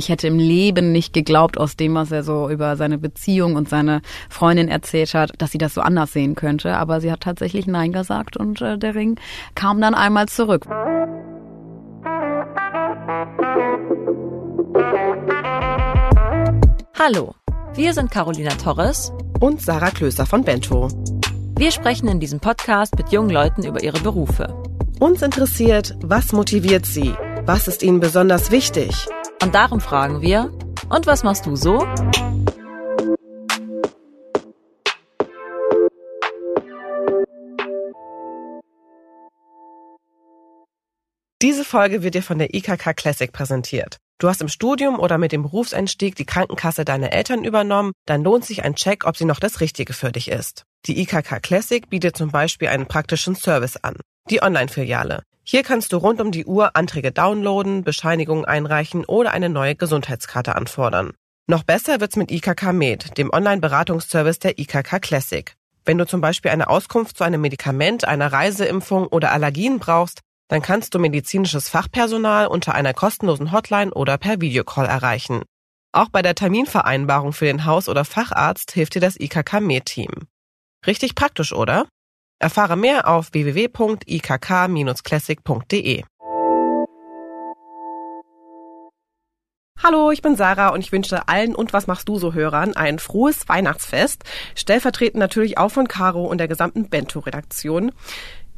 Ich hätte im Leben nicht geglaubt, aus dem, was er so über seine Beziehung und seine Freundin erzählt hat, dass sie das so anders sehen könnte. Aber sie hat tatsächlich Nein gesagt und äh, der Ring kam dann einmal zurück. Hallo, wir sind Carolina Torres und Sarah Klöser von Bento. Wir sprechen in diesem Podcast mit jungen Leuten über ihre Berufe. Uns interessiert, was motiviert sie? Was ist ihnen besonders wichtig? Und darum fragen wir, und was machst du so? Diese Folge wird dir von der IKK Classic präsentiert. Du hast im Studium oder mit dem Berufseinstieg die Krankenkasse deiner Eltern übernommen, dann lohnt sich ein Check, ob sie noch das Richtige für dich ist. Die IKK Classic bietet zum Beispiel einen praktischen Service an. Die Online-Filiale. Hier kannst du rund um die Uhr Anträge downloaden, Bescheinigungen einreichen oder eine neue Gesundheitskarte anfordern. Noch besser wird's mit IKK Med, dem Online-Beratungsservice der IKK Classic. Wenn du zum Beispiel eine Auskunft zu einem Medikament, einer Reiseimpfung oder Allergien brauchst, dann kannst du medizinisches Fachpersonal unter einer kostenlosen Hotline oder per Videocall erreichen. Auch bei der Terminvereinbarung für den Haus- oder Facharzt hilft dir das IKK Med-Team. Richtig praktisch, oder? Erfahre mehr auf www.ikk-classic.de. Hallo, ich bin Sarah und ich wünsche allen und was machst du so Hörern ein frohes Weihnachtsfest. Stellvertretend natürlich auch von Caro und der gesamten Bento-Redaktion.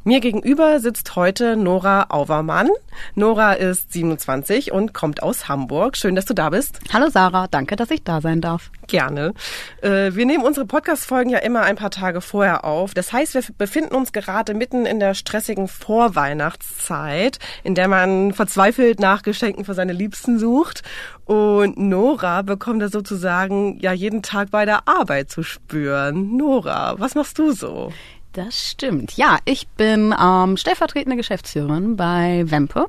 Mir gegenüber sitzt heute Nora Auvermann. Nora ist 27 und kommt aus Hamburg. Schön, dass du da bist. Hallo Sarah, danke, dass ich da sein darf. Gerne. Äh, wir nehmen unsere Podcast-Folgen ja immer ein paar Tage vorher auf. Das heißt, wir befinden uns gerade mitten in der stressigen Vorweihnachtszeit, in der man verzweifelt nach Geschenken für seine Liebsten sucht. Und Nora bekommt da sozusagen ja jeden Tag bei der Arbeit zu spüren. Nora, was machst du so? Das stimmt. Ja, ich bin ähm, stellvertretende Geschäftsführerin bei Wempe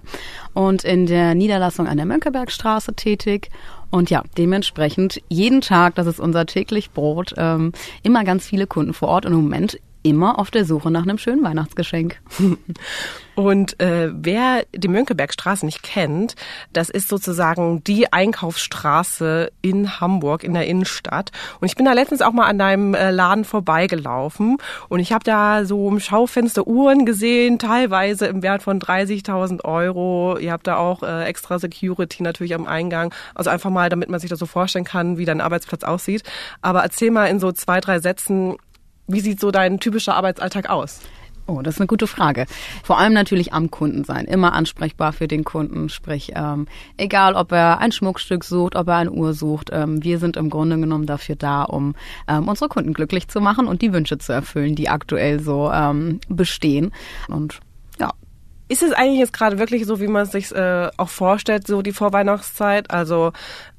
und in der Niederlassung an der Mönckebergstraße tätig. Und ja, dementsprechend jeden Tag, das ist unser täglich Brot, ähm, immer ganz viele Kunden vor Ort und im Moment immer auf der Suche nach einem schönen Weihnachtsgeschenk. Und äh, wer die Mönckebergstraße nicht kennt, das ist sozusagen die Einkaufsstraße in Hamburg, in der Innenstadt. Und ich bin da letztens auch mal an deinem äh, Laden vorbeigelaufen und ich habe da so im Schaufenster Uhren gesehen, teilweise im Wert von 30.000 Euro. Ihr habt da auch äh, extra Security natürlich am Eingang. Also einfach mal, damit man sich das so vorstellen kann, wie dein Arbeitsplatz aussieht. Aber erzähl mal in so zwei, drei Sätzen, wie sieht so dein typischer Arbeitsalltag aus? Oh, das ist eine gute Frage. Vor allem natürlich am Kunden sein, immer ansprechbar für den Kunden. Sprich, ähm, egal ob er ein Schmuckstück sucht, ob er eine Uhr sucht, ähm, wir sind im Grunde genommen dafür da, um ähm, unsere Kunden glücklich zu machen und die Wünsche zu erfüllen, die aktuell so ähm, bestehen. Und ist es eigentlich jetzt gerade wirklich so, wie man es sich äh, auch vorstellt, so die Vorweihnachtszeit? Also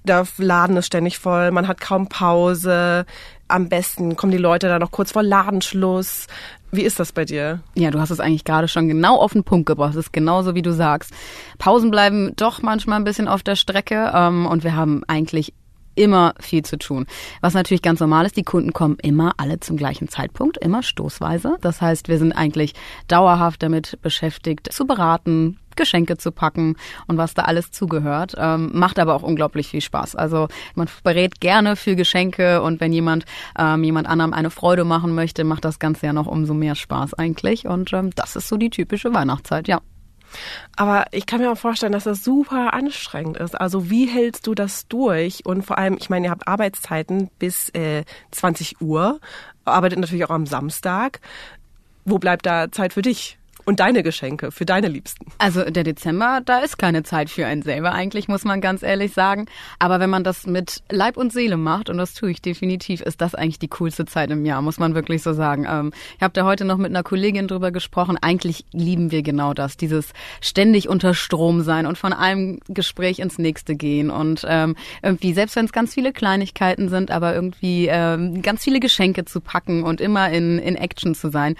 der Laden ist ständig voll, man hat kaum Pause. Am besten kommen die Leute da noch kurz vor Ladenschluss. Wie ist das bei dir? Ja, du hast es eigentlich gerade schon genau auf den Punkt gebracht. Es ist genauso, wie du sagst. Pausen bleiben doch manchmal ein bisschen auf der Strecke ähm, und wir haben eigentlich immer viel zu tun. Was natürlich ganz normal ist, die Kunden kommen immer alle zum gleichen Zeitpunkt, immer stoßweise. Das heißt, wir sind eigentlich dauerhaft damit beschäftigt, zu beraten, Geschenke zu packen und was da alles zugehört. Ähm, macht aber auch unglaublich viel Spaß. Also man berät gerne für Geschenke und wenn jemand ähm, jemand anderem eine Freude machen möchte, macht das Ganze ja noch umso mehr Spaß eigentlich. Und ähm, das ist so die typische Weihnachtszeit, ja. Aber ich kann mir auch vorstellen, dass das super anstrengend ist. Also wie hältst du das durch? Und vor allem, ich meine, ihr habt Arbeitszeiten bis äh, 20 Uhr, arbeitet natürlich auch am Samstag. Wo bleibt da Zeit für dich? Und deine Geschenke für deine Liebsten? Also der Dezember, da ist keine Zeit für einen selber eigentlich, muss man ganz ehrlich sagen. Aber wenn man das mit Leib und Seele macht, und das tue ich definitiv, ist das eigentlich die coolste Zeit im Jahr, muss man wirklich so sagen. Ähm, ich habe da heute noch mit einer Kollegin drüber gesprochen. Eigentlich lieben wir genau das, dieses ständig unter Strom sein und von einem Gespräch ins nächste gehen und ähm, irgendwie, selbst wenn es ganz viele Kleinigkeiten sind, aber irgendwie ähm, ganz viele Geschenke zu packen und immer in, in Action zu sein,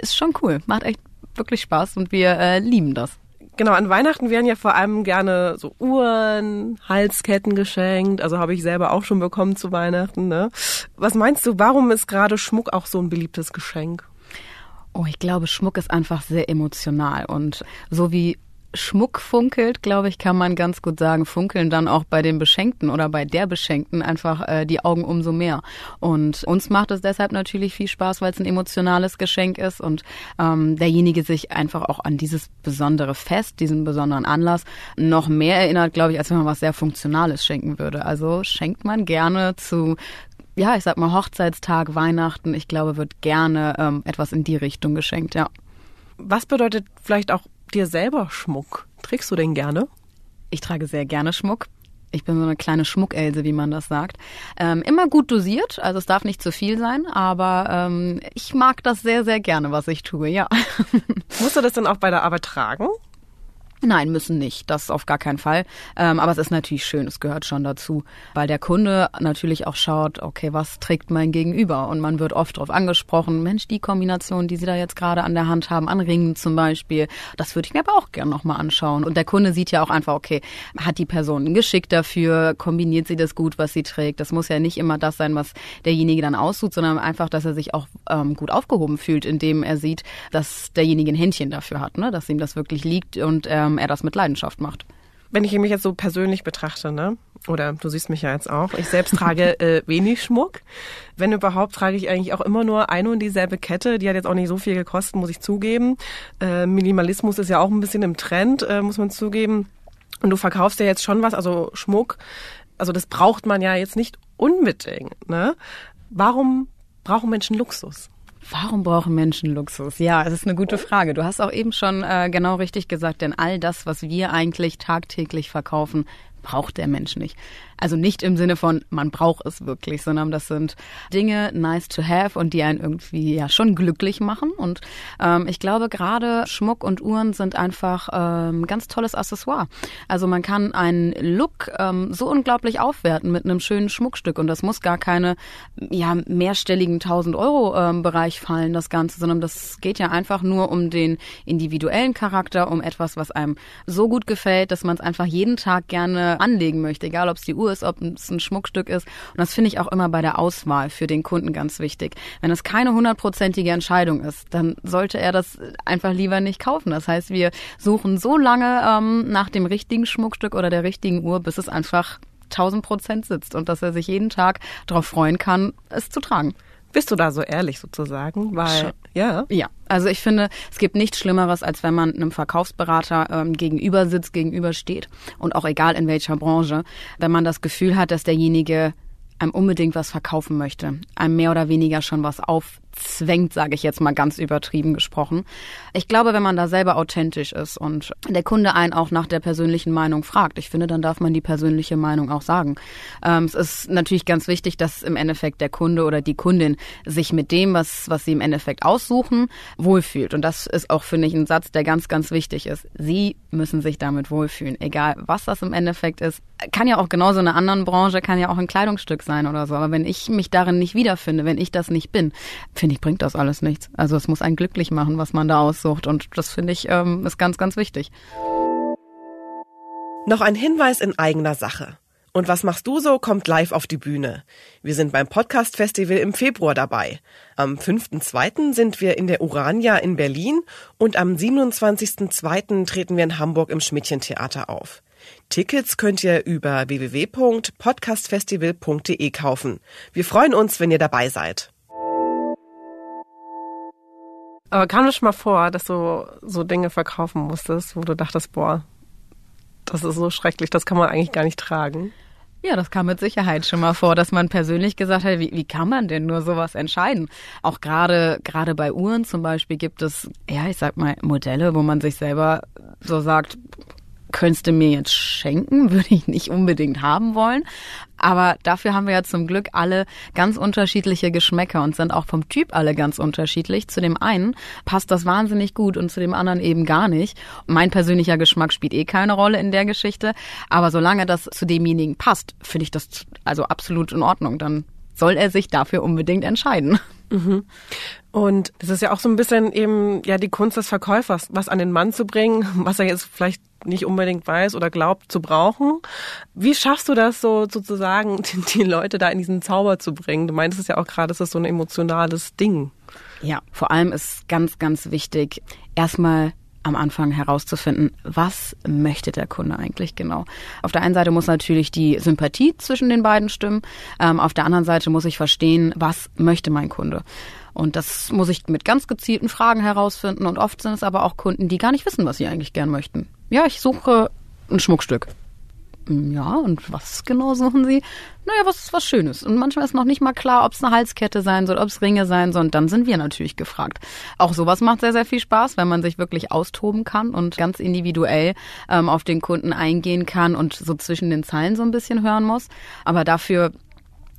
ist schon cool. Macht echt wirklich Spaß und wir äh, lieben das. Genau, an Weihnachten werden ja vor allem gerne so Uhren, Halsketten geschenkt. Also habe ich selber auch schon bekommen zu Weihnachten. Ne? Was meinst du, warum ist gerade Schmuck auch so ein beliebtes Geschenk? Oh, ich glaube, Schmuck ist einfach sehr emotional und so wie Schmuck funkelt, glaube ich, kann man ganz gut sagen, funkeln dann auch bei den Beschenkten oder bei der Beschenkten einfach äh, die Augen umso mehr. Und uns macht es deshalb natürlich viel Spaß, weil es ein emotionales Geschenk ist und ähm, derjenige sich einfach auch an dieses besondere Fest, diesen besonderen Anlass noch mehr erinnert, glaube ich, als wenn man was sehr Funktionales schenken würde. Also schenkt man gerne zu ja, ich sag mal Hochzeitstag, Weihnachten, ich glaube, wird gerne ähm, etwas in die Richtung geschenkt, ja. Was bedeutet vielleicht auch dir selber Schmuck? Trägst du den gerne? Ich trage sehr gerne Schmuck. Ich bin so eine kleine Schmuckelse, wie man das sagt. Ähm, immer gut dosiert, also es darf nicht zu viel sein, aber ähm, ich mag das sehr, sehr gerne, was ich tue, ja. Musst du das dann auch bei der Arbeit tragen? Nein, müssen nicht. Das auf gar keinen Fall. Ähm, aber es ist natürlich schön, es gehört schon dazu, weil der Kunde natürlich auch schaut, okay, was trägt mein Gegenüber? Und man wird oft darauf angesprochen, Mensch, die Kombination, die Sie da jetzt gerade an der Hand haben, an Ringen zum Beispiel, das würde ich mir aber auch gerne nochmal anschauen. Und der Kunde sieht ja auch einfach, okay, hat die Person ein Geschick dafür, kombiniert sie das gut, was sie trägt? Das muss ja nicht immer das sein, was derjenige dann aussucht, sondern einfach, dass er sich auch ähm, gut aufgehoben fühlt, indem er sieht, dass derjenige ein Händchen dafür hat, ne? dass ihm das wirklich liegt und ähm, er das mit Leidenschaft macht. Wenn ich mich jetzt so persönlich betrachte, ne? Oder du siehst mich ja jetzt auch. Ich selbst trage äh, wenig Schmuck. Wenn überhaupt, trage ich eigentlich auch immer nur eine und dieselbe Kette. Die hat jetzt auch nicht so viel gekostet, muss ich zugeben. Äh, Minimalismus ist ja auch ein bisschen im Trend, äh, muss man zugeben. Und du verkaufst ja jetzt schon was, also Schmuck. Also das braucht man ja jetzt nicht unbedingt. Ne? Warum brauchen Menschen Luxus? Warum brauchen Menschen Luxus? Ja, es ist eine gute Frage. Du hast auch eben schon äh, genau richtig gesagt, denn all das, was wir eigentlich tagtäglich verkaufen, braucht der Mensch nicht. Also nicht im Sinne von, man braucht es wirklich, sondern das sind Dinge nice to have und die einen irgendwie ja schon glücklich machen. Und ähm, ich glaube, gerade Schmuck und Uhren sind einfach ähm, ganz tolles Accessoire. Also man kann einen Look ähm, so unglaublich aufwerten mit einem schönen Schmuckstück und das muss gar keine ja mehrstelligen 1000 Euro ähm, Bereich fallen, das Ganze, sondern das geht ja einfach nur um den individuellen Charakter, um etwas, was einem so gut gefällt, dass man es einfach jeden Tag gerne anlegen möchte, egal ob es die Uhr ist, ob es ein Schmuckstück ist. Und das finde ich auch immer bei der Auswahl für den Kunden ganz wichtig. Wenn es keine hundertprozentige Entscheidung ist, dann sollte er das einfach lieber nicht kaufen. Das heißt, wir suchen so lange ähm, nach dem richtigen Schmuckstück oder der richtigen Uhr, bis es einfach 1000 Prozent sitzt und dass er sich jeden Tag darauf freuen kann, es zu tragen. Bist du da so ehrlich sozusagen? Weil, ja. Ja. Also ich finde, es gibt nichts Schlimmeres, als wenn man einem Verkaufsberater ähm, gegenüber sitzt, gegenüber steht. Und auch egal in welcher Branche, wenn man das Gefühl hat, dass derjenige einem unbedingt was verkaufen möchte, einem mehr oder weniger schon was auf zwängt, sage ich jetzt mal ganz übertrieben gesprochen. Ich glaube, wenn man da selber authentisch ist und der Kunde einen auch nach der persönlichen Meinung fragt, ich finde, dann darf man die persönliche Meinung auch sagen. Ähm, es ist natürlich ganz wichtig, dass im Endeffekt der Kunde oder die Kundin sich mit dem, was, was sie im Endeffekt aussuchen, wohlfühlt. Und das ist auch, finde ich, ein Satz, der ganz, ganz wichtig ist. Sie müssen sich damit wohlfühlen, egal was das im Endeffekt ist. Kann ja auch genauso in einer anderen Branche, kann ja auch ein Kleidungsstück sein oder so. Aber wenn ich mich darin nicht wiederfinde, wenn ich das nicht bin, finde ich, bringt das alles nichts. Also es muss einen glücklich machen, was man da aussucht. Und das finde ich ähm, ist ganz, ganz wichtig. Noch ein Hinweis in eigener Sache. Und was machst du so, kommt live auf die Bühne. Wir sind beim Podcast Festival im Februar dabei. Am 5.2. sind wir in der Urania in Berlin und am 27.2. treten wir in Hamburg im Schmidtchen-Theater auf. Tickets könnt ihr über www.podcastfestival.de kaufen. Wir freuen uns, wenn ihr dabei seid. Aber kam das schon mal vor, dass du so Dinge verkaufen musstest, wo du dachtest, boah, das ist so schrecklich, das kann man eigentlich gar nicht tragen? Ja, das kam mit Sicherheit schon mal vor, dass man persönlich gesagt hat, wie, wie kann man denn nur sowas entscheiden? Auch gerade gerade bei Uhren zum Beispiel gibt es, ja, ich sag mal Modelle, wo man sich selber so sagt, könntest du mir jetzt schenken, würde ich nicht unbedingt haben wollen. Aber dafür haben wir ja zum Glück alle ganz unterschiedliche Geschmäcker und sind auch vom Typ alle ganz unterschiedlich. Zu dem einen passt das wahnsinnig gut und zu dem anderen eben gar nicht. Mein persönlicher Geschmack spielt eh keine Rolle in der Geschichte. Aber solange das zu demjenigen passt, finde ich das also absolut in Ordnung. Dann soll er sich dafür unbedingt entscheiden. Mhm. Und es ist ja auch so ein bisschen eben ja die Kunst des Verkäufers, was an den Mann zu bringen, was er jetzt vielleicht nicht unbedingt weiß oder glaubt zu brauchen. Wie schaffst du das so sozusagen, die, die Leute da in diesen Zauber zu bringen? Du meintest es ja auch gerade, es ist so ein emotionales Ding. Ja, vor allem ist ganz, ganz wichtig, erstmal am Anfang herauszufinden, was möchte der Kunde eigentlich genau. Auf der einen Seite muss natürlich die Sympathie zwischen den beiden stimmen, ähm, auf der anderen Seite muss ich verstehen, was möchte mein Kunde. Und das muss ich mit ganz gezielten Fragen herausfinden. Und oft sind es aber auch Kunden, die gar nicht wissen, was sie eigentlich gern möchten. Ja, ich suche ein Schmuckstück. Ja, und was genau suchen Sie? Naja, was was Schönes. Und manchmal ist noch nicht mal klar, ob es eine Halskette sein soll, ob es Ringe sein soll. Und dann sind wir natürlich gefragt. Auch sowas macht sehr, sehr viel Spaß, wenn man sich wirklich austoben kann und ganz individuell ähm, auf den Kunden eingehen kann und so zwischen den Zeilen so ein bisschen hören muss. Aber dafür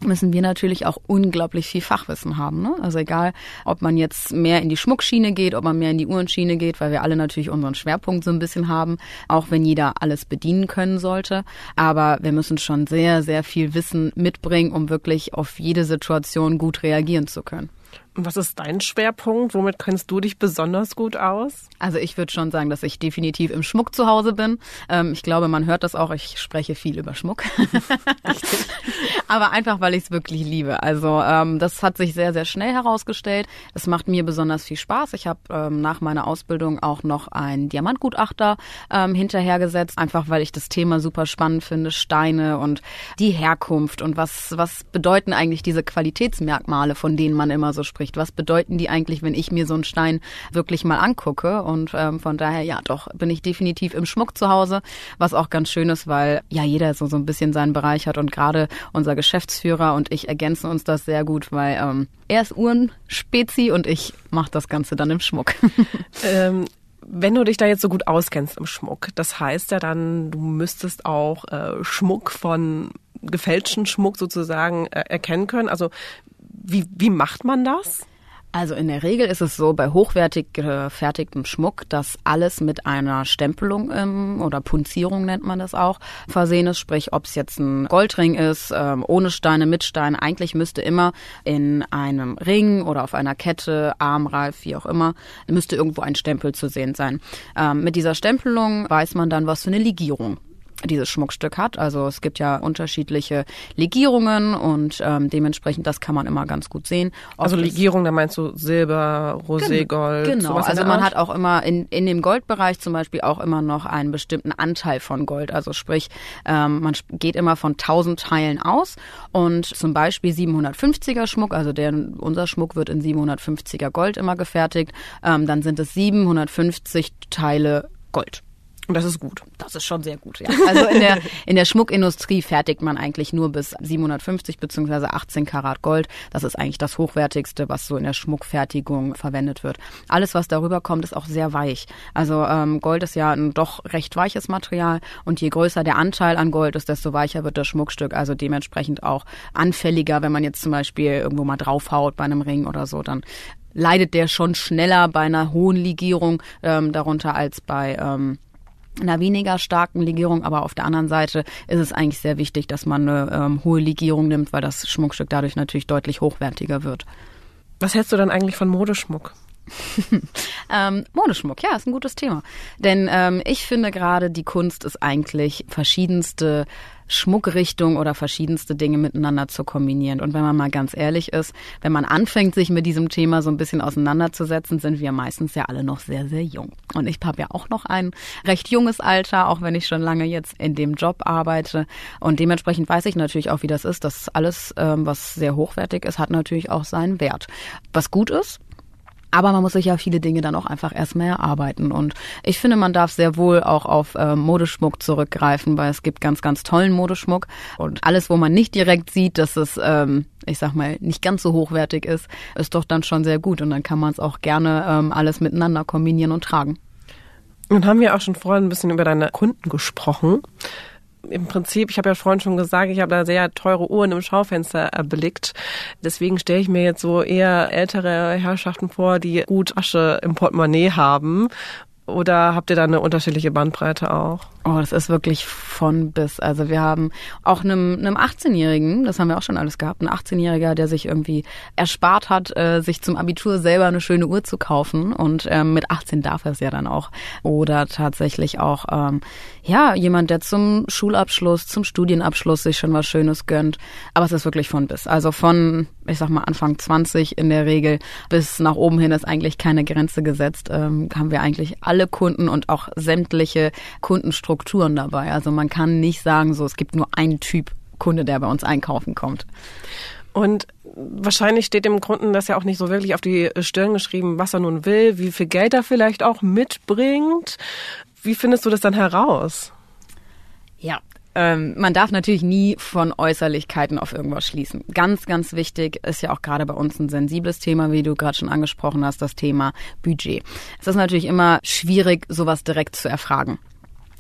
müssen wir natürlich auch unglaublich viel Fachwissen haben. Ne? Also egal, ob man jetzt mehr in die Schmuckschiene geht, ob man mehr in die Uhrenschiene geht, weil wir alle natürlich unseren Schwerpunkt so ein bisschen haben, auch wenn jeder alles bedienen können sollte. Aber wir müssen schon sehr, sehr viel Wissen mitbringen, um wirklich auf jede Situation gut reagieren zu können. Und was ist dein Schwerpunkt? Womit kennst du dich besonders gut aus? Also ich würde schon sagen, dass ich definitiv im Schmuck zu Hause bin. Ähm, ich glaube, man hört das auch. Ich spreche viel über Schmuck. Aber einfach, weil ich es wirklich liebe. Also ähm, das hat sich sehr, sehr schnell herausgestellt. Es macht mir besonders viel Spaß. Ich habe ähm, nach meiner Ausbildung auch noch einen Diamantgutachter ähm, hinterhergesetzt, einfach weil ich das Thema super spannend finde. Steine und die Herkunft und was, was bedeuten eigentlich diese Qualitätsmerkmale, von denen man immer so spricht spricht. Was bedeuten die eigentlich, wenn ich mir so einen Stein wirklich mal angucke? Und ähm, von daher, ja, doch, bin ich definitiv im Schmuck zu Hause, was auch ganz schön ist, weil ja jeder so, so ein bisschen seinen Bereich hat und gerade unser Geschäftsführer und ich ergänzen uns das sehr gut, weil ähm, er ist Uhrenspezi und ich mache das Ganze dann im Schmuck. Ähm, wenn du dich da jetzt so gut auskennst im Schmuck, das heißt ja dann, du müsstest auch äh, Schmuck von gefälschten Schmuck sozusagen äh, erkennen können. Also wie, wie macht man das? Also in der Regel ist es so bei hochwertig gefertigtem Schmuck, dass alles mit einer Stempelung ähm, oder Punzierung nennt man das auch versehen ist. Sprich, ob es jetzt ein Goldring ist, ähm, ohne Steine, mit Steinen. Eigentlich müsste immer in einem Ring oder auf einer Kette, Armreif, wie auch immer, müsste irgendwo ein Stempel zu sehen sein. Ähm, mit dieser Stempelung weiß man dann, was für eine Legierung dieses Schmuckstück hat. Also es gibt ja unterschiedliche Legierungen und ähm, dementsprechend das kann man immer ganz gut sehen. also Legierung, da meinst du Silber, Rosé, Gold. Genau, also man hat auch immer in, in dem Goldbereich zum Beispiel auch immer noch einen bestimmten Anteil von Gold. Also sprich, ähm, man geht immer von 1000 Teilen aus und zum Beispiel 750er Schmuck, also der, unser Schmuck wird in 750er Gold immer gefertigt, ähm, dann sind es 750 Teile Gold. Und das ist gut. Das ist schon sehr gut, ja. Also in der, in der Schmuckindustrie fertigt man eigentlich nur bis 750 beziehungsweise 18 Karat Gold. Das ist eigentlich das Hochwertigste, was so in der Schmuckfertigung verwendet wird. Alles, was darüber kommt, ist auch sehr weich. Also ähm, Gold ist ja ein doch recht weiches Material und je größer der Anteil an Gold ist, desto weicher wird das Schmuckstück. Also dementsprechend auch anfälliger, wenn man jetzt zum Beispiel irgendwo mal draufhaut bei einem Ring oder so, dann leidet der schon schneller bei einer hohen Legierung ähm, darunter als bei ähm, einer weniger starken Legierung, aber auf der anderen Seite ist es eigentlich sehr wichtig, dass man eine ähm, hohe Legierung nimmt, weil das Schmuckstück dadurch natürlich deutlich hochwertiger wird. Was hältst du dann eigentlich von Modeschmuck? ähm, Modeschmuck, ja, ist ein gutes Thema. Denn ähm, ich finde gerade, die Kunst ist eigentlich verschiedenste Schmuckrichtung oder verschiedenste Dinge miteinander zu kombinieren. Und wenn man mal ganz ehrlich ist, wenn man anfängt, sich mit diesem Thema so ein bisschen auseinanderzusetzen, sind wir meistens ja alle noch sehr, sehr jung. Und ich habe ja auch noch ein recht junges Alter, auch wenn ich schon lange jetzt in dem Job arbeite. Und dementsprechend weiß ich natürlich auch, wie das ist. dass alles, ähm, was sehr hochwertig ist, hat natürlich auch seinen Wert. Was gut ist, aber man muss sich ja viele Dinge dann auch einfach erstmal erarbeiten. Und ich finde, man darf sehr wohl auch auf äh, Modeschmuck zurückgreifen, weil es gibt ganz, ganz tollen Modeschmuck. Und alles, wo man nicht direkt sieht, dass es, ähm, ich sag mal, nicht ganz so hochwertig ist, ist doch dann schon sehr gut. Und dann kann man es auch gerne ähm, alles miteinander kombinieren und tragen. Nun haben wir auch schon vorhin ein bisschen über deine Kunden gesprochen im Prinzip, ich habe ja vorhin schon gesagt, ich habe da sehr teure Uhren im Schaufenster erblickt. Deswegen stelle ich mir jetzt so eher ältere Herrschaften vor, die gut Asche im Portemonnaie haben oder habt ihr da eine unterschiedliche Bandbreite auch? Oh, das ist wirklich von bis. Also wir haben auch einem, einem 18-Jährigen, das haben wir auch schon alles gehabt, ein 18-Jähriger, der sich irgendwie erspart hat, äh, sich zum Abitur selber eine schöne Uhr zu kaufen. Und ähm, mit 18 darf er es ja dann auch. Oder tatsächlich auch, ähm, ja, jemand, der zum Schulabschluss, zum Studienabschluss sich schon was Schönes gönnt. Aber es ist wirklich von bis. Also von ich sag mal Anfang 20 in der Regel, bis nach oben hin ist eigentlich keine Grenze gesetzt, ähm, haben wir eigentlich alle Kunden und auch sämtliche Kundenstrukturen dabei. Also man kann nicht sagen, so es gibt nur einen Typ Kunde, der bei uns einkaufen kommt. Und wahrscheinlich steht dem Kunden das ja auch nicht so wirklich auf die Stirn geschrieben, was er nun will, wie viel Geld er vielleicht auch mitbringt. Wie findest du das dann heraus? Ja, ähm, man darf natürlich nie von Äußerlichkeiten auf irgendwas schließen. Ganz, ganz wichtig ist ja auch gerade bei uns ein sensibles Thema, wie du gerade schon angesprochen hast, das Thema Budget. Es ist natürlich immer schwierig, sowas direkt zu erfragen.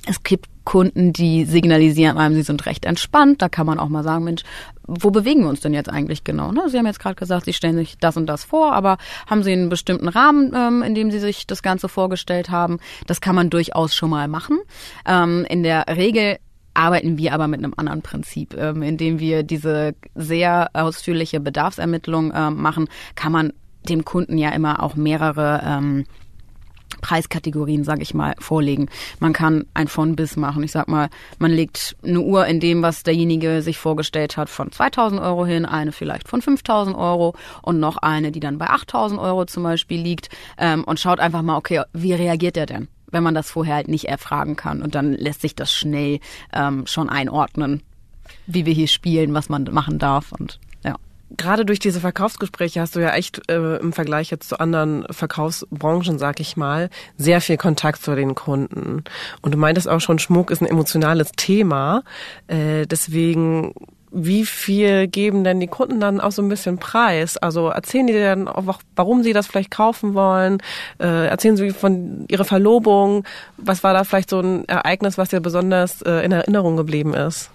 Es gibt Kunden, die signalisieren einem, sie sind recht entspannt. Da kann man auch mal sagen, Mensch, wo bewegen wir uns denn jetzt eigentlich genau? Ne? Sie haben jetzt gerade gesagt, Sie stellen sich das und das vor, aber haben Sie einen bestimmten Rahmen, ähm, in dem Sie sich das Ganze vorgestellt haben? Das kann man durchaus schon mal machen. Ähm, in der Regel arbeiten wir aber mit einem anderen Prinzip, ähm, indem wir diese sehr ausführliche Bedarfsermittlung ähm, machen, kann man dem Kunden ja immer auch mehrere ähm, Preiskategorien, sage ich mal, vorlegen. Man kann ein von bis machen. Ich sag mal, man legt eine Uhr in dem, was derjenige sich vorgestellt hat, von 2000 Euro hin, eine vielleicht von 5000 Euro und noch eine, die dann bei 8000 Euro zum Beispiel liegt ähm, und schaut einfach mal, okay, wie reagiert der denn? Wenn man das vorher halt nicht erfragen kann und dann lässt sich das schnell ähm, schon einordnen, wie wir hier spielen, was man machen darf und gerade durch diese Verkaufsgespräche hast du ja echt äh, im Vergleich jetzt zu anderen Verkaufsbranchen, sag ich mal, sehr viel Kontakt zu den Kunden. Und du meintest auch schon, Schmuck ist ein emotionales Thema. Äh, deswegen wie viel geben denn die Kunden dann auch so ein bisschen Preis? Also erzählen die dann auch, warum sie das vielleicht kaufen wollen? Äh, erzählen sie von ihrer Verlobung? Was war da vielleicht so ein Ereignis, was dir besonders äh, in Erinnerung geblieben ist?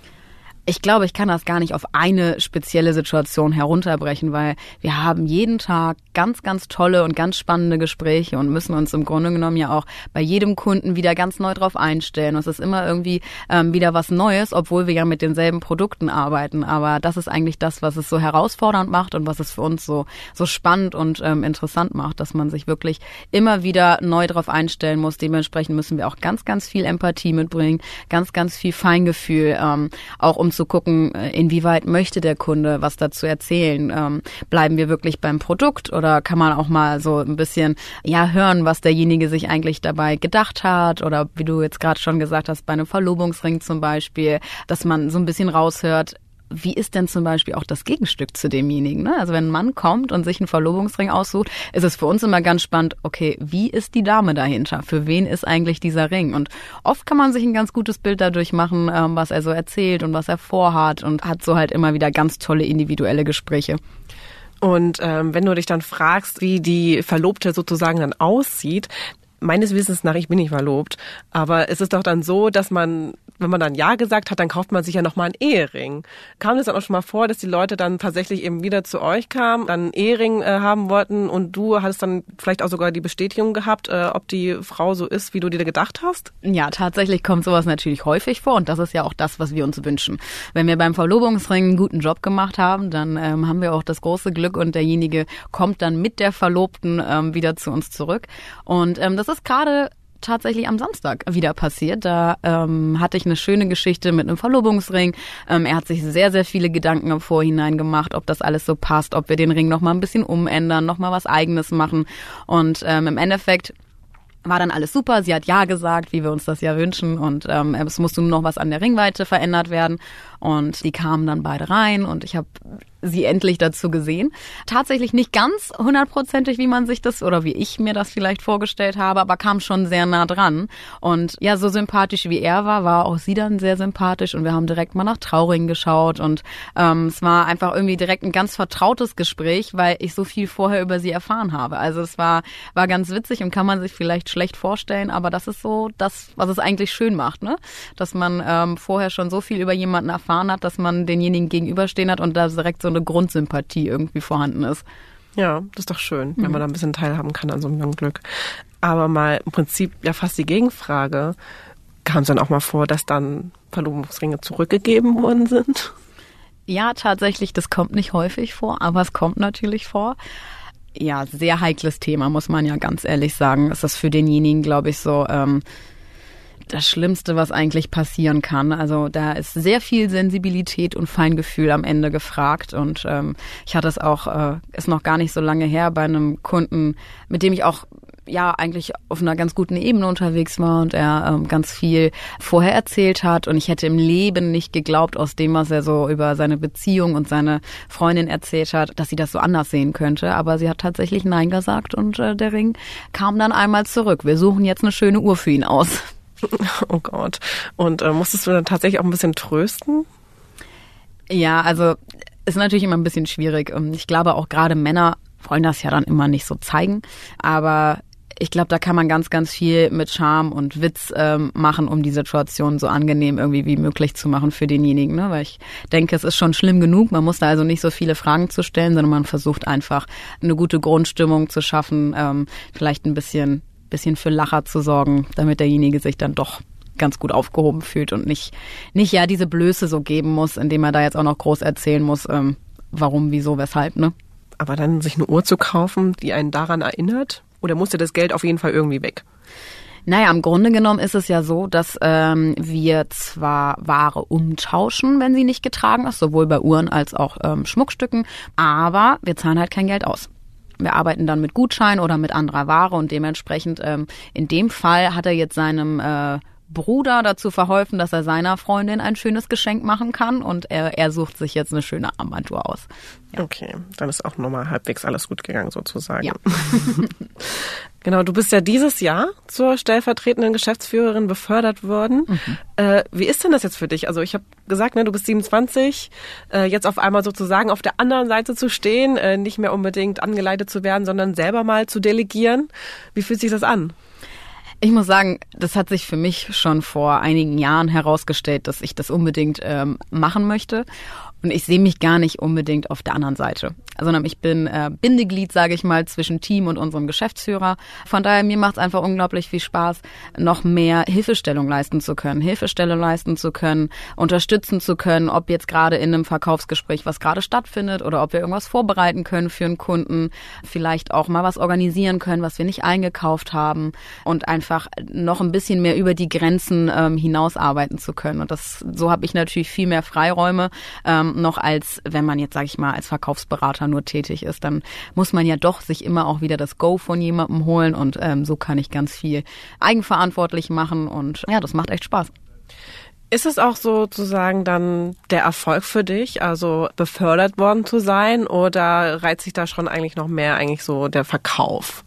Ich glaube, ich kann das gar nicht auf eine spezielle Situation herunterbrechen, weil wir haben jeden Tag ganz, ganz tolle und ganz spannende Gespräche und müssen uns im Grunde genommen ja auch bei jedem Kunden wieder ganz neu drauf einstellen. es ist immer irgendwie ähm, wieder was Neues, obwohl wir ja mit denselben Produkten arbeiten. Aber das ist eigentlich das, was es so herausfordernd macht und was es für uns so, so spannend und ähm, interessant macht, dass man sich wirklich immer wieder neu drauf einstellen muss. Dementsprechend müssen wir auch ganz, ganz viel Empathie mitbringen, ganz, ganz viel Feingefühl, ähm, auch um zu gucken, äh, inwieweit möchte der Kunde was dazu erzählen. Ähm, bleiben wir wirklich beim Produkt oder kann man auch mal so ein bisschen ja hören, was derjenige sich eigentlich dabei gedacht hat oder wie du jetzt gerade schon gesagt hast, bei einem Verlobungsring zum Beispiel, dass man so ein bisschen raushört, wie ist denn zum Beispiel auch das Gegenstück zu demjenigen? Ne? Also wenn ein Mann kommt und sich einen Verlobungsring aussucht, ist es für uns immer ganz spannend, okay, wie ist die Dame dahinter? Für wen ist eigentlich dieser Ring? Und oft kann man sich ein ganz gutes Bild dadurch machen, ähm, was er so erzählt und was er vorhat und hat so halt immer wieder ganz tolle individuelle Gespräche. Und ähm, wenn du dich dann fragst, wie die Verlobte sozusagen dann aussieht, meines Wissens nach, ich bin nicht verlobt, aber es ist doch dann so, dass man wenn man dann Ja gesagt hat, dann kauft man sich ja nochmal einen Ehering. Kam das dann auch schon mal vor, dass die Leute dann tatsächlich eben wieder zu euch kamen, dann einen Ehering äh, haben wollten und du hattest dann vielleicht auch sogar die Bestätigung gehabt, äh, ob die Frau so ist, wie du dir gedacht hast? Ja, tatsächlich kommt sowas natürlich häufig vor und das ist ja auch das, was wir uns wünschen. Wenn wir beim Verlobungsring einen guten Job gemacht haben, dann ähm, haben wir auch das große Glück und derjenige kommt dann mit der Verlobten ähm, wieder zu uns zurück. Und ähm, das ist gerade tatsächlich am Samstag wieder passiert. Da ähm, hatte ich eine schöne Geschichte mit einem Verlobungsring. Ähm, er hat sich sehr, sehr viele Gedanken im Vorhinein gemacht, ob das alles so passt, ob wir den Ring noch mal ein bisschen umändern, noch mal was Eigenes machen. Und ähm, im Endeffekt war dann alles super. Sie hat ja gesagt, wie wir uns das ja wünschen. Und ähm, es musste nur noch was an der Ringweite verändert werden. Und die kamen dann beide rein und ich habe sie endlich dazu gesehen. Tatsächlich nicht ganz hundertprozentig, wie man sich das oder wie ich mir das vielleicht vorgestellt habe, aber kam schon sehr nah dran. Und ja, so sympathisch wie er war, war auch sie dann sehr sympathisch und wir haben direkt mal nach Trauringen geschaut und ähm, es war einfach irgendwie direkt ein ganz vertrautes Gespräch, weil ich so viel vorher über sie erfahren habe. Also es war, war ganz witzig und kann man sich vielleicht schlecht vorstellen, aber das ist so das, was es eigentlich schön macht, ne? Dass man ähm, vorher schon so viel über jemanden erfahren hat, dass man denjenigen gegenüberstehen hat und da direkt so eine Grundsympathie irgendwie vorhanden ist. Ja, das ist doch schön, wenn man da ein bisschen teilhaben kann an so einem Glück. Aber mal im Prinzip ja fast die Gegenfrage. Kam es dann auch mal vor, dass dann Verlobungsringe zurückgegeben worden sind? Ja, tatsächlich, das kommt nicht häufig vor, aber es kommt natürlich vor. Ja, sehr heikles Thema, muss man ja ganz ehrlich sagen. Es ist für denjenigen, glaube ich, so, ähm, das Schlimmste, was eigentlich passieren kann. Also da ist sehr viel Sensibilität und Feingefühl am Ende gefragt. Und ähm, ich hatte es auch, äh, ist noch gar nicht so lange her, bei einem Kunden, mit dem ich auch ja eigentlich auf einer ganz guten Ebene unterwegs war und er ähm, ganz viel vorher erzählt hat und ich hätte im Leben nicht geglaubt aus dem, was er so über seine Beziehung und seine Freundin erzählt hat, dass sie das so anders sehen könnte. Aber sie hat tatsächlich Nein gesagt und äh, der Ring kam dann einmal zurück. Wir suchen jetzt eine schöne Uhr für ihn aus. Oh Gott. Und äh, musstest du dann tatsächlich auch ein bisschen trösten? Ja, also ist natürlich immer ein bisschen schwierig. Ich glaube auch gerade Männer wollen das ja dann immer nicht so zeigen. Aber ich glaube, da kann man ganz, ganz viel mit Charme und Witz ähm, machen, um die Situation so angenehm irgendwie wie möglich zu machen für denjenigen. Ne? Weil ich denke, es ist schon schlimm genug. Man muss da also nicht so viele Fragen zu stellen, sondern man versucht einfach eine gute Grundstimmung zu schaffen, ähm, vielleicht ein bisschen bisschen für Lacher zu sorgen, damit derjenige sich dann doch ganz gut aufgehoben fühlt und nicht, nicht ja diese Blöße so geben muss, indem er da jetzt auch noch groß erzählen muss, ähm, warum, wieso, weshalb, ne? Aber dann sich eine Uhr zu kaufen, die einen daran erinnert? Oder musste das Geld auf jeden Fall irgendwie weg? Naja, im Grunde genommen ist es ja so, dass ähm, wir zwar Ware umtauschen, wenn sie nicht getragen ist, sowohl bei Uhren als auch ähm, Schmuckstücken, aber wir zahlen halt kein Geld aus. Wir arbeiten dann mit Gutschein oder mit anderer Ware und dementsprechend ähm, in dem Fall hat er jetzt seinem äh, Bruder dazu verholfen, dass er seiner Freundin ein schönes Geschenk machen kann und er, er sucht sich jetzt eine schöne Armbanduhr aus. Ja. Okay, dann ist auch nochmal halbwegs alles gut gegangen sozusagen. Ja. genau, du bist ja dieses Jahr zur stellvertretenden Geschäftsführerin befördert worden. Mhm. Äh, wie ist denn das jetzt für dich? Also ich habe gesagt, ne, du bist 27, äh, jetzt auf einmal sozusagen auf der anderen Seite zu stehen, äh, nicht mehr unbedingt angeleitet zu werden, sondern selber mal zu delegieren. Wie fühlt sich das an? Ich muss sagen, das hat sich für mich schon vor einigen Jahren herausgestellt, dass ich das unbedingt ähm, machen möchte. Und ich sehe mich gar nicht unbedingt auf der anderen Seite, sondern ich bin äh, Bindeglied, sage ich mal, zwischen Team und unserem Geschäftsführer. Von daher, mir macht es einfach unglaublich viel Spaß, noch mehr Hilfestellung leisten zu können, Hilfestellung leisten zu können, unterstützen zu können, ob jetzt gerade in einem Verkaufsgespräch, was gerade stattfindet, oder ob wir irgendwas vorbereiten können für einen Kunden, vielleicht auch mal was organisieren können, was wir nicht eingekauft haben und einfach noch ein bisschen mehr über die Grenzen ähm, hinaus arbeiten zu können. Und das so habe ich natürlich viel mehr Freiräume. Ähm, noch als wenn man jetzt, sage ich mal, als Verkaufsberater nur tätig ist. Dann muss man ja doch sich immer auch wieder das Go von jemandem holen und ähm, so kann ich ganz viel eigenverantwortlich machen und ja, das macht echt Spaß. Ist es auch sozusagen dann der Erfolg für dich, also befördert worden zu sein, oder reizt sich da schon eigentlich noch mehr eigentlich so der Verkauf?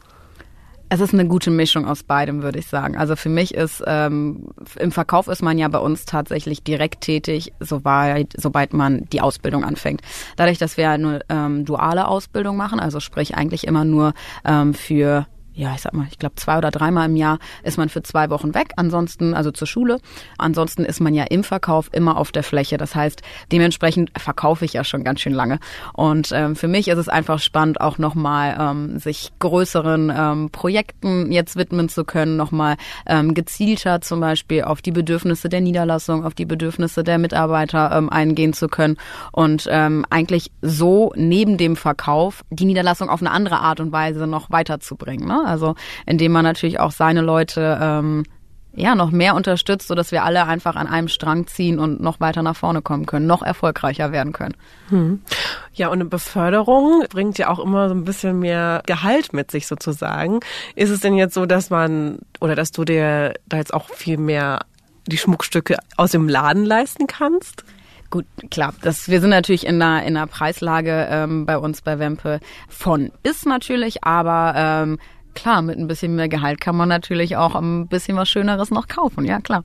Es ist eine gute Mischung aus beidem, würde ich sagen. Also für mich ist ähm, im Verkauf ist man ja bei uns tatsächlich direkt tätig, sobald, sobald man die Ausbildung anfängt. Dadurch, dass wir eine ähm, duale Ausbildung machen, also sprich eigentlich immer nur ähm, für ja, ich sag mal, ich glaube zwei oder dreimal im Jahr ist man für zwei Wochen weg. Ansonsten, also zur Schule. Ansonsten ist man ja im Verkauf immer auf der Fläche. Das heißt, dementsprechend verkaufe ich ja schon ganz schön lange. Und ähm, für mich ist es einfach spannend, auch nochmal ähm, sich größeren ähm, Projekten jetzt widmen zu können, nochmal ähm, gezielter zum Beispiel auf die Bedürfnisse der Niederlassung, auf die Bedürfnisse der Mitarbeiter ähm, eingehen zu können und ähm, eigentlich so neben dem Verkauf die Niederlassung auf eine andere Art und Weise noch weiterzubringen. Ne? Also indem man natürlich auch seine Leute ähm, ja noch mehr unterstützt, sodass wir alle einfach an einem Strang ziehen und noch weiter nach vorne kommen können, noch erfolgreicher werden können. Hm. Ja, und eine Beförderung bringt ja auch immer so ein bisschen mehr Gehalt mit sich sozusagen. Ist es denn jetzt so, dass man oder dass du dir da jetzt auch viel mehr die Schmuckstücke aus dem Laden leisten kannst? Gut, klar. Das, wir sind natürlich in einer, in einer Preislage ähm, bei uns bei Wempe von bis natürlich, aber ähm, klar, mit ein bisschen mehr Gehalt kann man natürlich auch ein bisschen was Schöneres noch kaufen, ja klar.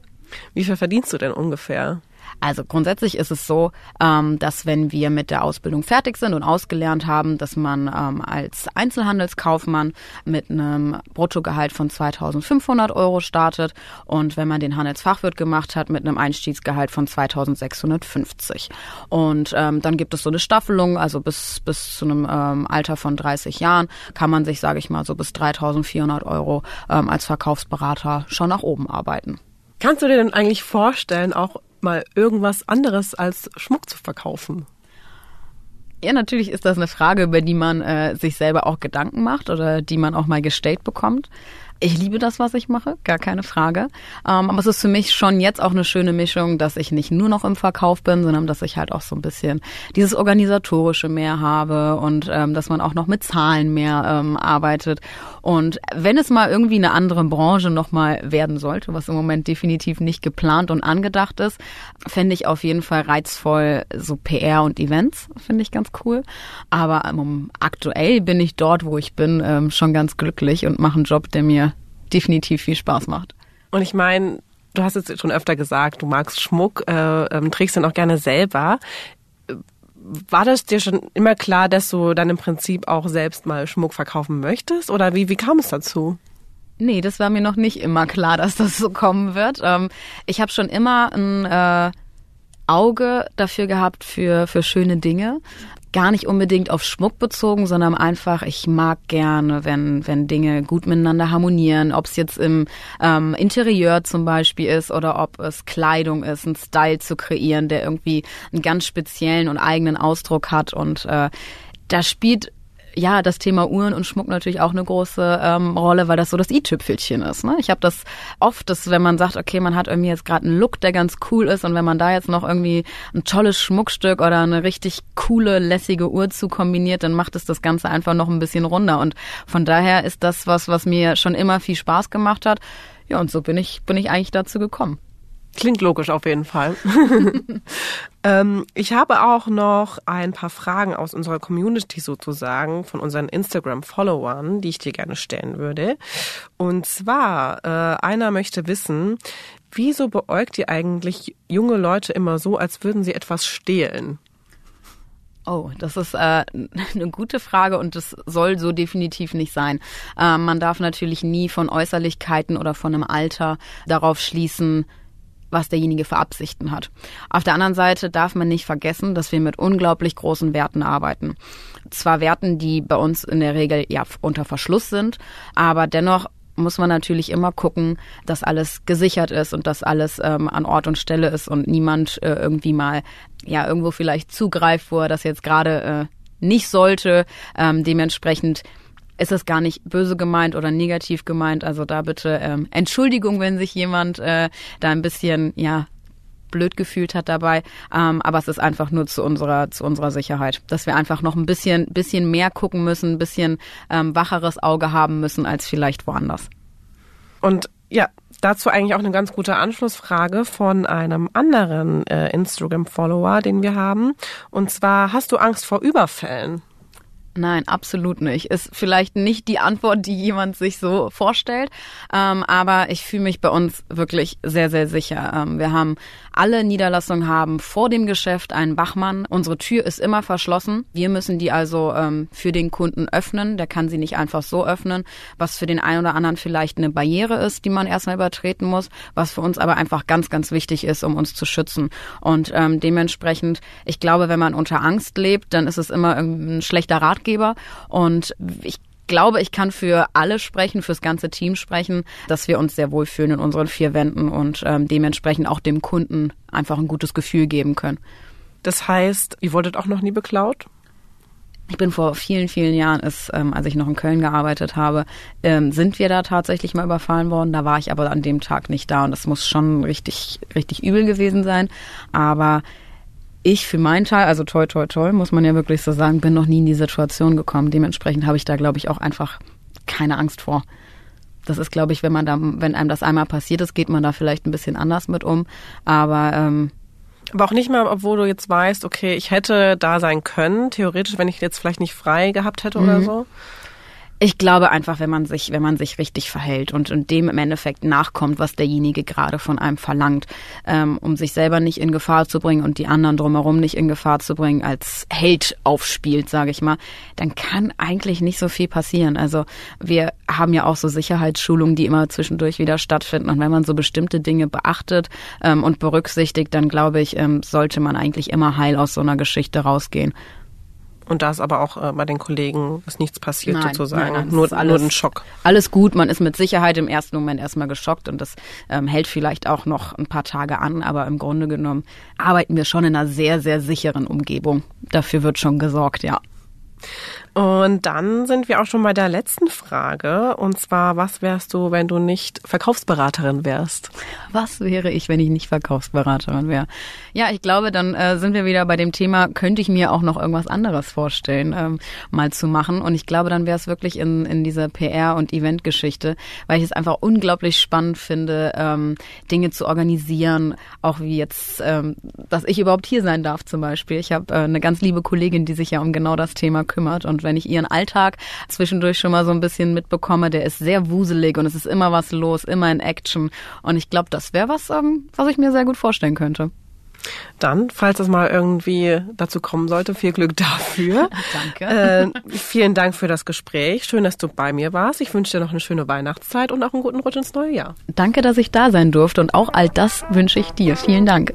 Wie viel verdienst du denn ungefähr? Also grundsätzlich ist es so, ähm, dass wenn wir mit der Ausbildung fertig sind und ausgelernt haben, dass man ähm, als Einzelhandelskaufmann mit einem Bruttogehalt von 2.500 Euro startet und wenn man den Handelsfachwirt gemacht hat, mit einem Einstiegsgehalt von 2.650. Und ähm, dann gibt es so eine Staffelung, also bis, bis zu einem ähm, Alter von 30 Jahren kann man sich, sage ich mal, so bis 3.400 Euro ähm, als Verkaufsberater schon nach oben arbeiten. Kannst du dir denn eigentlich vorstellen, auch mal irgendwas anderes als Schmuck zu verkaufen? Ja, natürlich ist das eine Frage, über die man äh, sich selber auch Gedanken macht oder die man auch mal gestellt bekommt. Ich liebe das, was ich mache, gar keine Frage. Ähm, aber es ist für mich schon jetzt auch eine schöne Mischung, dass ich nicht nur noch im Verkauf bin, sondern dass ich halt auch so ein bisschen dieses organisatorische mehr habe und ähm, dass man auch noch mit Zahlen mehr ähm, arbeitet. Und wenn es mal irgendwie eine andere Branche nochmal werden sollte, was im Moment definitiv nicht geplant und angedacht ist, fände ich auf jeden Fall reizvoll so PR und Events, finde ich ganz cool. Aber ähm, aktuell bin ich dort, wo ich bin, ähm, schon ganz glücklich und mache einen Job, der mir definitiv viel Spaß macht. Und ich meine, du hast jetzt schon öfter gesagt, du magst Schmuck, äh, ähm, trägst den auch gerne selber. War das dir schon immer klar, dass du dann im Prinzip auch selbst mal Schmuck verkaufen möchtest? Oder wie, wie kam es dazu? Nee, das war mir noch nicht immer klar, dass das so kommen wird. Ähm, ich habe schon immer ein äh, Auge dafür gehabt für, für schöne Dinge gar nicht unbedingt auf Schmuck bezogen, sondern einfach, ich mag gerne, wenn, wenn Dinge gut miteinander harmonieren, ob es jetzt im ähm, Interieur zum Beispiel ist oder ob es Kleidung ist, einen Style zu kreieren, der irgendwie einen ganz speziellen und eigenen Ausdruck hat. Und äh, da spielt ja, das Thema Uhren und Schmuck natürlich auch eine große ähm, Rolle, weil das so das i-Tüpfelchen ist. Ne? Ich habe das oft, dass wenn man sagt, okay, man hat irgendwie jetzt gerade einen Look, der ganz cool ist und wenn man da jetzt noch irgendwie ein tolles Schmuckstück oder eine richtig coole, lässige Uhr zu kombiniert, dann macht es das Ganze einfach noch ein bisschen runder. Und von daher ist das was, was mir schon immer viel Spaß gemacht hat. Ja, und so bin ich, bin ich eigentlich dazu gekommen. Klingt logisch auf jeden Fall. ähm, ich habe auch noch ein paar Fragen aus unserer Community sozusagen, von unseren Instagram-Followern, die ich dir gerne stellen würde. Und zwar, äh, einer möchte wissen, wieso beäugt ihr eigentlich junge Leute immer so, als würden sie etwas stehlen? Oh, das ist äh, eine gute Frage und das soll so definitiv nicht sein. Äh, man darf natürlich nie von Äußerlichkeiten oder von einem Alter darauf schließen, was derjenige für Absichten hat. Auf der anderen Seite darf man nicht vergessen, dass wir mit unglaublich großen Werten arbeiten. Zwar Werten, die bei uns in der Regel ja unter Verschluss sind, aber dennoch muss man natürlich immer gucken, dass alles gesichert ist und dass alles ähm, an Ort und Stelle ist und niemand äh, irgendwie mal ja irgendwo vielleicht zugreift, wo er das jetzt gerade äh, nicht sollte. Ähm, dementsprechend ist es gar nicht böse gemeint oder negativ gemeint. Also da bitte ähm, Entschuldigung, wenn sich jemand äh, da ein bisschen, ja, blöd gefühlt hat dabei. Ähm, aber es ist einfach nur zu unserer, zu unserer Sicherheit, dass wir einfach noch ein bisschen, bisschen mehr gucken müssen, ein bisschen ähm, wacheres Auge haben müssen als vielleicht woanders. Und ja, dazu eigentlich auch eine ganz gute Anschlussfrage von einem anderen äh, Instagram-Follower, den wir haben. Und zwar, hast du Angst vor Überfällen? Nein, absolut nicht. Ist vielleicht nicht die Antwort, die jemand sich so vorstellt, ähm, aber ich fühle mich bei uns wirklich sehr, sehr sicher. Ähm, wir haben alle Niederlassungen haben vor dem Geschäft einen Wachmann. Unsere Tür ist immer verschlossen. Wir müssen die also ähm, für den Kunden öffnen. Der kann sie nicht einfach so öffnen, was für den einen oder anderen vielleicht eine Barriere ist, die man erstmal übertreten muss, was für uns aber einfach ganz, ganz wichtig ist, um uns zu schützen. Und ähm, dementsprechend, ich glaube, wenn man unter Angst lebt, dann ist es immer ein schlechter Ratgeber. Und ich glaube, ich kann für alle sprechen, fürs ganze Team sprechen, dass wir uns sehr wohlfühlen in unseren vier Wänden und ähm, dementsprechend auch dem Kunden einfach ein gutes Gefühl geben können. Das heißt, ihr wurdet auch noch nie beklaut? Ich bin vor vielen, vielen Jahren, ist, ähm, als ich noch in Köln gearbeitet habe, ähm, sind wir da tatsächlich mal überfallen worden. Da war ich aber an dem Tag nicht da und das muss schon richtig, richtig übel gewesen sein. Aber ich für meinen Teil, also toll, toll, toll, muss man ja wirklich so sagen, bin noch nie in die Situation gekommen. Dementsprechend habe ich da, glaube ich, auch einfach keine Angst vor. Das ist, glaube ich, wenn man da, wenn einem das einmal passiert ist, geht man da vielleicht ein bisschen anders mit um. Aber ähm, aber auch nicht mal, obwohl du jetzt weißt, okay, ich hätte da sein können, theoretisch, wenn ich jetzt vielleicht nicht frei gehabt hätte mhm. oder so. Ich glaube einfach, wenn man sich, wenn man sich richtig verhält und, und dem im Endeffekt nachkommt, was derjenige gerade von einem verlangt, ähm, um sich selber nicht in Gefahr zu bringen und die anderen drumherum nicht in Gefahr zu bringen, als Held aufspielt, sage ich mal, dann kann eigentlich nicht so viel passieren. Also wir haben ja auch so Sicherheitsschulungen, die immer zwischendurch wieder stattfinden. Und wenn man so bestimmte Dinge beachtet ähm, und berücksichtigt, dann glaube ich, ähm, sollte man eigentlich immer heil aus so einer Geschichte rausgehen. Und da ist aber auch äh, bei den Kollegen ist nichts passiert nein, sozusagen. Nein, nein, nur, alles, nur ein Schock. Alles gut, man ist mit Sicherheit im ersten Moment erstmal geschockt und das ähm, hält vielleicht auch noch ein paar Tage an, aber im Grunde genommen arbeiten wir schon in einer sehr, sehr sicheren Umgebung. Dafür wird schon gesorgt, ja. Und dann sind wir auch schon bei der letzten Frage. Und zwar, was wärst du, wenn du nicht Verkaufsberaterin wärst? Was wäre ich, wenn ich nicht Verkaufsberaterin wäre? Ja, ich glaube, dann äh, sind wir wieder bei dem Thema, könnte ich mir auch noch irgendwas anderes vorstellen, ähm, mal zu machen. Und ich glaube, dann wäre es wirklich in, in dieser PR- und Eventgeschichte, weil ich es einfach unglaublich spannend finde, ähm, Dinge zu organisieren, auch wie jetzt, ähm, dass ich überhaupt hier sein darf zum Beispiel. Ich habe äh, eine ganz liebe Kollegin, die sich ja um genau das Thema kümmert. Und wenn ich ihren Alltag zwischendurch schon mal so ein bisschen mitbekomme, der ist sehr wuselig und es ist immer was los, immer in Action. Und ich glaube, das wäre was, ähm, was ich mir sehr gut vorstellen könnte. Dann, falls es mal irgendwie dazu kommen sollte, viel Glück dafür. Danke. Äh, vielen Dank für das Gespräch. Schön, dass du bei mir warst. Ich wünsche dir noch eine schöne Weihnachtszeit und auch einen guten Rutsch ins neue Jahr. Danke, dass ich da sein durfte und auch all das wünsche ich dir. Vielen Dank.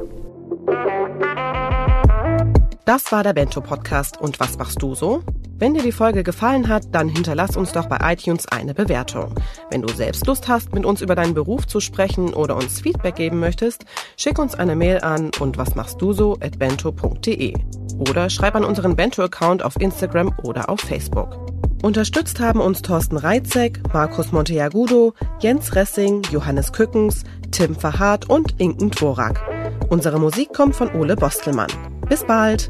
Das war der Bento Podcast. Und was machst du so? Wenn dir die Folge gefallen hat, dann hinterlass uns doch bei iTunes eine Bewertung. Wenn du selbst Lust hast, mit uns über deinen Beruf zu sprechen oder uns Feedback geben möchtest, schick uns eine Mail an und was machst du so at bento.de oder schreib an unseren Bento-Account auf Instagram oder auf Facebook. Unterstützt haben uns Thorsten Reitzek, Markus Monteagudo, Jens Ressing, Johannes Kückens, Tim Verhardt und Inken Dvorak. Unsere Musik kommt von Ole Bostelmann. Bis bald!